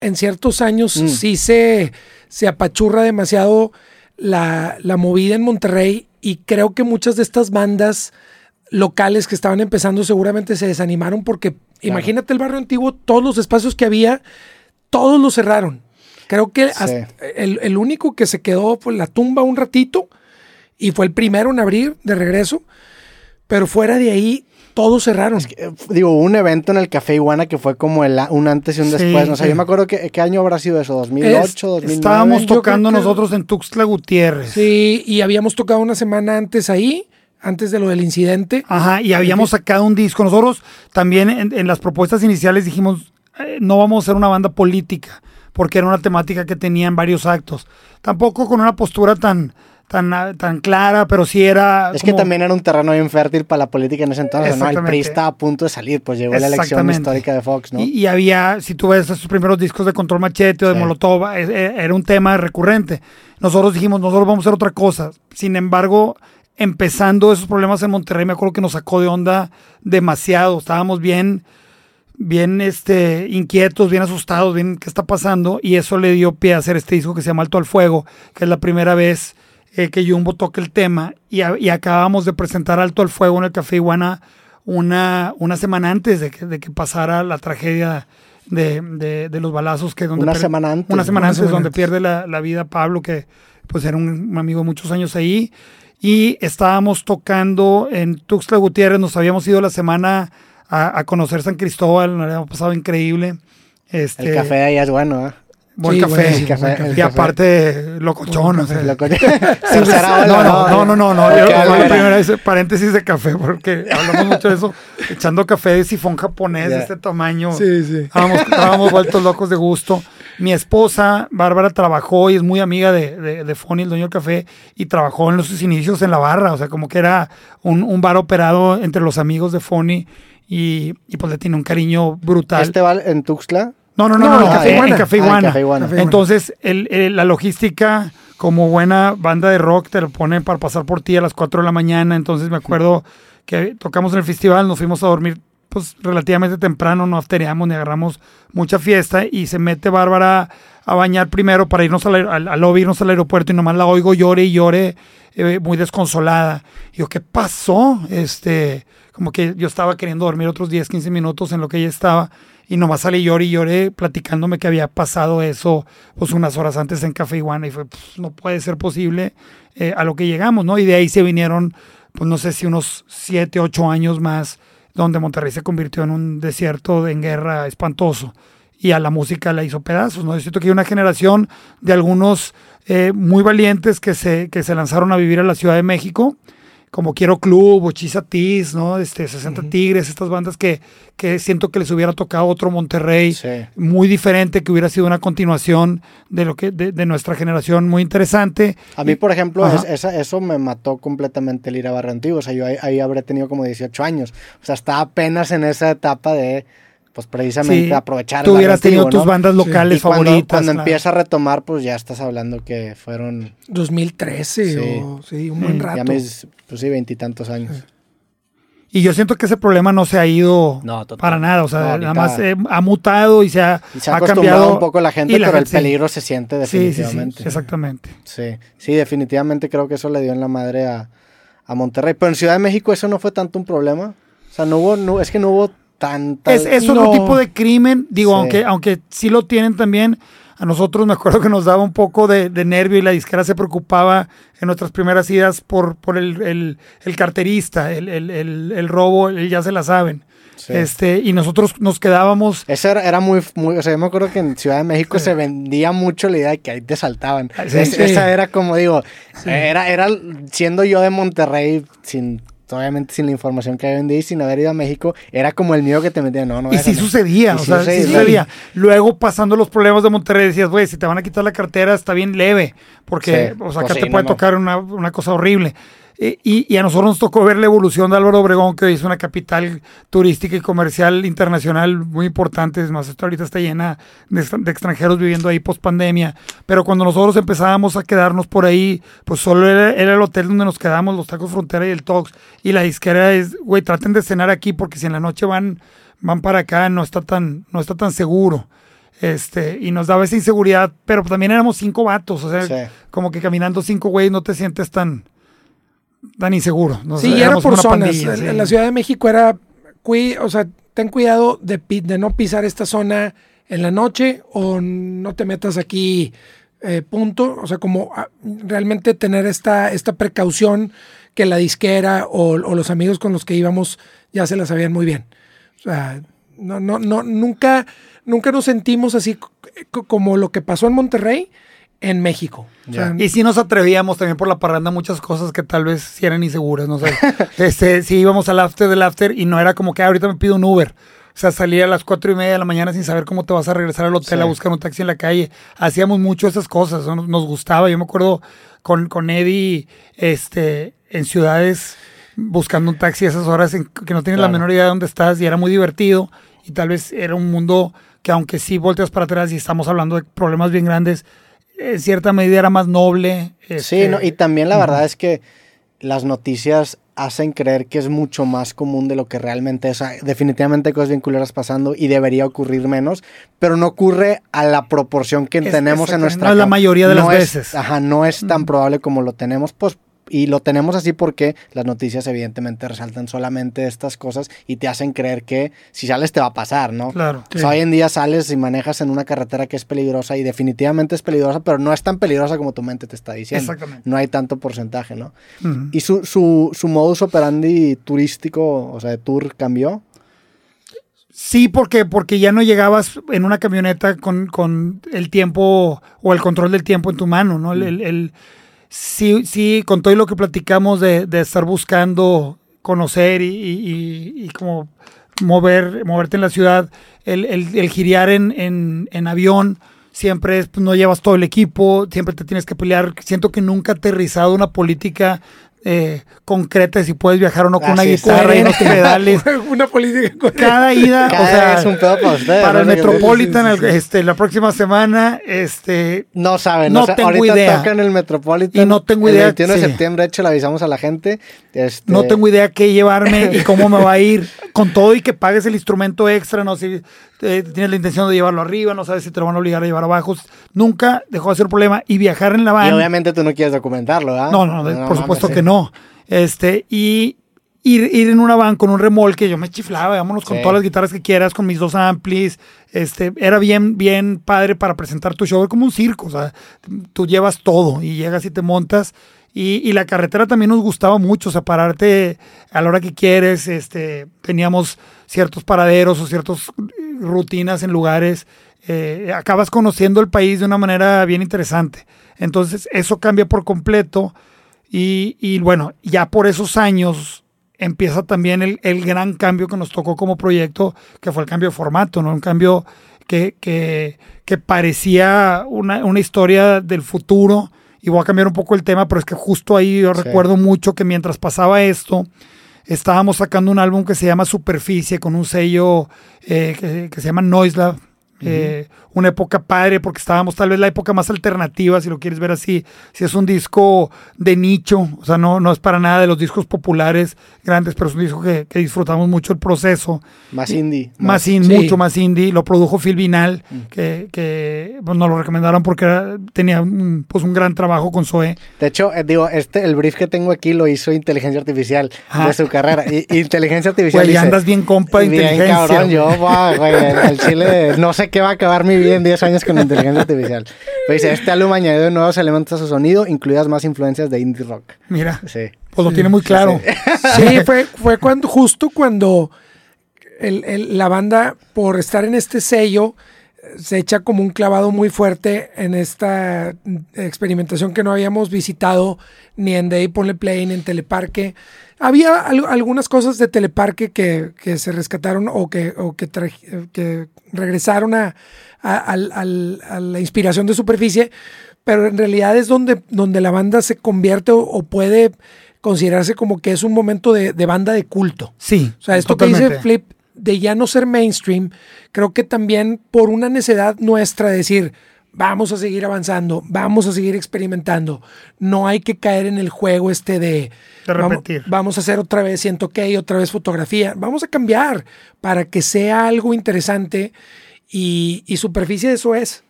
en ciertos años Mm. sí se, se apachurra demasiado la, la movida en Monterrey y creo que muchas de estas bandas locales que estaban empezando seguramente se desanimaron porque imagínate el barrio antiguo, todos los espacios que había, todos los cerraron. Creo que el, el único que se quedó fue la tumba un ratito y fue el primero en abrir de regreso, pero fuera de ahí todos cerraron. Eh, Digo, hubo un evento en el Café Iguana que fue como el, un antes y un Sí, después. No sé, sí. yo me acuerdo que, qué año habrá sido eso, 2008, 2009. Estábamos tocando que- nosotros en Tuxtla Gutiérrez. Sí, y habíamos tocado una semana antes ahí, antes de lo del incidente. Ajá, y habíamos sacado un disco. Nosotros también en, en las propuestas iniciales dijimos, eh, no vamos a ser una banda política, porque era una temática que tenía en varios actos. Tampoco con una postura tan, tan, tan clara, pero sí era... Es que también era un terreno bien fértil para la política en ese entonces, ¿no? El. PRI estaba a punto de salir, pues llegó la elección histórica de Fox, ¿no? Y, y había, si tú ves esos primeros discos de Control Machete o de Sí. Molotov, es- eh, era un tema recurrente. Nosotros dijimos, nosotros vamos a hacer otra cosa. Sin embargo, empezando esos problemas en Monterrey, me acuerdo que nos sacó de onda demasiado. Estábamos bien, bien este, inquietos, bien asustados, bien qué está pasando. Y eso le dio pie a hacer este disco que se llama Alto al Fuego, que es la primera vez eh, que Jumbo toca el tema. Y, a- y acabamos de presentar Alto al Fuego en el Café Iguana una, una semana antes de que, de que pasara la tragedia de, de- de los balazos que donde Una semana antes, una semana antes donde pierde la, la vida Pablo que pues era un, un amigo de muchos años ahí y estábamos tocando en Tuxtla Gutiérrez nos habíamos ido la semana a, a conocer San Cristóbal nos habíamos pasado increíble este El café de allá es bueno, ¿eh? Buen Sí, café, buen café. y aparte locochón o sea, Lo co- Sí, Tercera no, no, no, no, no, yo- paréntesis de café, porque hablamos mucho de eso, echando café de sifón japonés de Ya. este tamaño. Sí, sí. Estábamos, estábamos vueltos locos de gusto. Mi esposa, Bárbara, trabajó y es muy amiga de, de, de Fonny, el dueño del café, y trabajó en sus inicios en la barra, o sea, como que era un, un bar operado entre los amigos de Fonny y, y pues le tiene un cariño brutal. Este va en Tuxtla. No, no, no, No, no, Café en Iguana. en Café Café Ah, en Iguana. Café Iguana. Café Entonces, el- el- la logística, como buena banda de rock, te lo ponen para pasar por ti a las 4 de la mañana. Entonces, me acuerdo que tocamos en el festival, nos fuimos a dormir pues relativamente temprano, no aftereamos ni agarramos mucha fiesta y se mete Bárbara a bañar primero para irnos al, al, al lobby, irnos al aeropuerto y nomás la oigo llore y llore eh, muy desconsolada. Y yo, ¿qué pasó? Este, como que yo estaba queriendo dormir otros 10, 15 minutos en lo que ella estaba y nomás salí lloré y lloré platicándome que había pasado eso pues unas horas antes en Café Iguana y fue, pues, no puede ser posible eh, a lo que llegamos, ¿no? Y de ahí se vinieron, pues no sé si unos 7, 8 años más, donde Monterrey se convirtió en un desierto de en guerra espantoso y a la música la hizo pedazos, ¿no? Yo siento que hay una generación de algunos eh, muy valientes que se, que se lanzaron a vivir a la Ciudad de México, como Quiero Club o Chisa Tis, ¿no? Este, 60 Tigres, estas bandas que, que siento que les hubiera tocado otro Monterrey Sí. muy diferente, que hubiera sido una continuación de lo que de, de nuestra generación muy interesante. A mí, por ejemplo, Ajá. es- esa- eso me mató completamente el ir a Barrio Antiguo. O sea, yo ahí, ahí habré tenido como 18 años. O sea, estaba apenas en esa etapa de, pues precisamente Sí, aprovechar. el Tú hubieras tenido tus bandas locales cuando, favoritas. cuando claro. empieza a retomar, pues ya estás hablando que fueron 2013 Sí. o sí, un buen rato. ya mis, pues sí, veintitantos años. Y yo siento que ese problema no se ha ido No, para nada. O sea, No, nada más eh, ha mutado y se ha, Y se ha, ha acostumbrado cambiado un poco la gente, y la pero el gente- peligro se siente Sí, sí, sí, definitivamente. exactamente. Sí, sí, definitivamente creo que eso le dio en la madre a, a Monterrey. Pero en Ciudad de México eso no fue tanto un problema. O sea, no hubo, no, es que no hubo tanta... Es, es otro tipo de crimen, digo, Sí. aunque, aunque sí lo tienen también. A nosotros me acuerdo que nos daba un poco de, de nervio y la disquera se preocupaba en nuestras primeras idas por, por el, el- el carterista, el, el- robo, ya se la saben. Sí. Este, y nosotros nos quedábamos Eso era, era muy, muy, o sea, yo me acuerdo que en Ciudad de México se vendía mucho la idea de que ahí te saltaban. Sí, Es- sí. Esa era como digo, era, era siendo yo de Monterrey, sin, obviamente sin la información que había vendido y sin haber ido a México, era como el miedo que te metía, no, no. Y sí sucedía, Y o sí sea, sí sucedía. sucedía. Luego, pasando los problemas de Monterrey, decías, güey, si te van a quitar la cartera, está bien leve, porque, Sí, o sea, acá pues te sí, puede no. tocar una, una cosa horrible. Eh, y, y a nosotros nos tocó ver la evolución de Álvaro Obregón, que hoy es una capital turística y comercial internacional muy importante. Es más, esto ahorita está llena de, extra- de extranjeros viviendo ahí post pandemia. Pero cuando nosotros empezábamos a quedarnos por ahí, pues solo era, era el hotel donde nos quedamos, los tacos frontera y el Tox. Y la disquera es, güey, traten de cenar aquí porque si en la noche van, van para acá, no está tan, no está tan seguro. Este, y nos daba esa inseguridad, pero también éramos cinco vatos, o sea, como que caminando cinco güeyes no te sientes tan, tan inseguro. Sí, era por zonas. en, la Ciudad de México era, o sea, ten cuidado de, de no pisar esta zona en la noche o no te metas aquí, eh, punto. O sea, como ah, realmente tener esta, esta precaución que la disquera o, los amigos con los que íbamos ya se la sabían muy bien. O sea, no, no, no, nunca, nunca nos sentimos así como lo que pasó en Monterrey en México. y si nos atrevíamos también por la parranda muchas cosas que tal vez sí eran inseguras, no sé. este, si íbamos al after del after y no era como que ah, ahorita me pido un Uber. O sea, salir a las cuatro y media de la mañana sin saber cómo te vas a regresar al hotel a buscar un taxi en la calle. Hacíamos mucho esas cosas, nos, gustaba. Yo me acuerdo con, con Eddie este, en ciudades buscando un taxi a esas horas en que no tienes la menor idea de dónde estás y era muy divertido. Y tal vez era un mundo que aunque sí volteas para atrás y estamos hablando de problemas bien grandes, en cierta medida era más noble. sí, este, no, y también la verdad es que las noticias hacen creer que es mucho más común de lo que realmente es. definitivamente hay cosas vincularias pasando y debería ocurrir menos, pero no ocurre a la proporción que tenemos en nuestra... No la mayoría de las veces. Ajá, no es tan probable como lo tenemos, pues y lo tenemos así porque las noticias evidentemente resaltan solamente estas cosas y te hacen creer que si sales te va a pasar, ¿no? Claro. hoy en día sales y manejas en una carretera que es peligrosa y definitivamente es peligrosa, pero no es tan peligrosa como tu mente te está diciendo. Exactamente. No hay tanto porcentaje, ¿no? ¿Y su, su, su modus operandi turístico, o sea, de tour, cambió? Sí, porque, porque ya no llegabas en una camioneta con, con, el tiempo o el control del tiempo en tu mano, ¿no? el sí, sí, con todo lo que platicamos de, estar buscando conocer y, como mover, moverte en la ciudad, el, el, girar en, en, avión, siempre es, pues, no llevas todo el equipo, siempre te tienes que pelear. Siento que nunca ha aterrizado una política eh, concreta si puedes viajar o no con una guitarra y unos pedales. una política Cada ida, o sea, es un pedo para Para el Metropolitan, este, la próxima semana, este. No saben, no, tengo ahorita idea. toca en el Metropolitan. Y no tengo idea. El 21 de septiembre, de hecho, le avisamos a la gente. Este... No tengo idea qué llevarme y cómo me va a ir. Con todo y que pagues el instrumento extra, no sé eh, tienes la intención de llevarlo arriba, no sabes si te lo van a obligar a llevar abajo. Nunca dejó de ser problema. Y viajar en la van. Y obviamente tú no quieres documentarlo, ¿verdad? No, no, por supuesto que no. Este, y ir, ir, en una van con un remolque, yo me chiflaba, vámonos con todas las guitarras que quieras, con mis dos amplis. Este, era bien, bien padre para presentar tu show, como un circo, o sea, tú llevas todo y llegas y te montas. Y, y, la carretera también nos gustaba mucho, o sea, pararte a la hora que quieres. Este, teníamos ciertos paraderos o ciertas rutinas en lugares. Eh, acabas conociendo el país de una manera bien interesante. Entonces, eso cambia por completo. Y, bueno, ya por esos años empieza también el, gran cambio que nos tocó como proyecto, que fue el cambio de formato, ¿no? Un cambio que, que, parecía una, una, historia del futuro. Y voy a cambiar un poco el tema, pero es que justo ahí yo recuerdo mucho que mientras pasaba esto, estábamos sacando un álbum que se llama Superficie, con un sello eh, que, se llama Eh, una época padre porque estábamos tal vez la época más alternativa, si lo quieres ver así, si es un disco de nicho, o sea, no, no es para nada de los discos populares grandes, pero es un disco que, disfrutamos mucho el proceso. Más indie. Más, indie, mucho más indie. Lo produjo Phil Vinal, mm. que, que pues, nos lo recomendaron porque tenía un, pues, un gran trabajo con Zoe. De hecho, eh, digo, este, el brief que tengo aquí lo hizo inteligencia artificial de su carrera. Y, inteligencia artificial. Güey, andas bien compa de inteligencia. Cabrón, yo, güey, el chile, no sé qué va a acabar mi vida en 10 años con inteligencia artificial. Pues dice, este álbum añadió nuevos elementos a su sonido, incluidas más influencias de indie rock. Mira, sí. pues lo tiene muy claro. Sí, fue, fue cuando, justo cuando la banda, por estar en este sello, se echa como un clavado muy fuerte en esta experimentación que no habíamos visitado ni en Day Ponle Play ni en Teleparque. Había algunas cosas de Teleparque que, que se rescataron o que, o que, que regresaron a, a, la inspiración de superficie, pero en realidad es donde, donde la banda se convierte o, puede considerarse como que es un momento de, banda de culto. Sí. O sea, esto que dice Flip de ya no ser mainstream, creo que también por una necesidad nuestra de decir, vamos a seguir avanzando, vamos a seguir experimentando. No hay que caer en el juego este de, repetir. Vamos, a hacer otra vez siento que otra vez fotografía. Vamos a cambiar para que sea algo interesante Y, y superficie eso es.